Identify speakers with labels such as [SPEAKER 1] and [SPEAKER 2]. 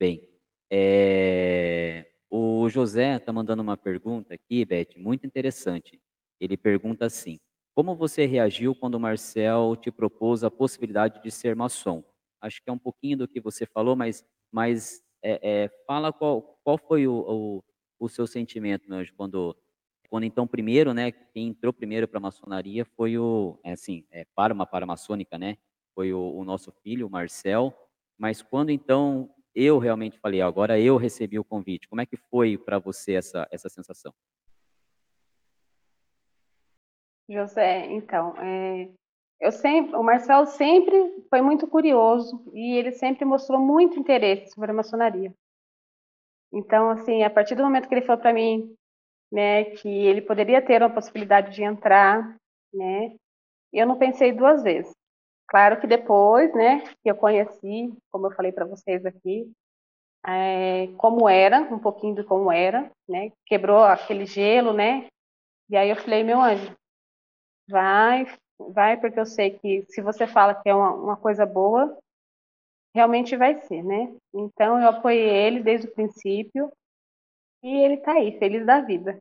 [SPEAKER 1] Bem, eh, o José está mandando uma pergunta aqui, Beth, muito interessante. Ele pergunta assim: "Como você reagiu quando o Marcel te propôs a possibilidade de ser maçom?". Acho que é um pouquinho do que você falou, mas mas, eh eh, fala qual qual foi o o o seu sentimento, meu anjo, quando quando então primeiro, né, quem entrou primeiro para a maçonaria foi o é assim, eh, para uma paramaçônica, né, foi o o nosso filho, o Marcel, mas quando então eu realmente falei: "Agora eu recebi o convite", como é que foi para você essa essa sensação?
[SPEAKER 2] José, então, eh, eu sempre o Marcel sempre foi muito curioso e ele sempre mostrou muito interesse sobre a maçonaria. Então, assim, a partir do momento que ele falou para mim, né, que ele poderia ter uma possibilidade de entrar, né, eu não pensei 2 vezes. Claro que depois, né, que eu conheci, como eu falei para vocês aqui, eh, como era, um pouquinho de como era, né, quebrou aquele gelo, né, e aí eu falei: "Meu anjo, vai, vai, porque eu sei que se você fala que é uma uma coisa boa, realmente vai ser", né. Então eu apoiei ele desde o princípio, e ele está aí, feliz da vida.